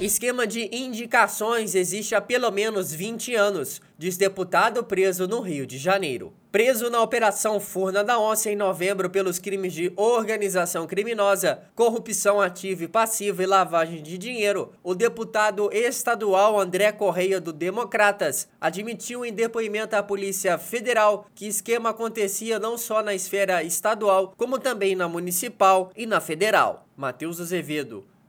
Esquema de indicações existe há pelo menos 20 anos, diz deputado preso no Rio de Janeiro. Preso na Operação Furna da Onça em novembro pelos crimes de organização criminosa, corrupção ativa e passiva e lavagem de dinheiro, o deputado estadual André Correia do Democratas admitiu em depoimento à Polícia Federal que esquema acontecia não só na esfera estadual, como também na municipal e na federal. Matheus Azevedo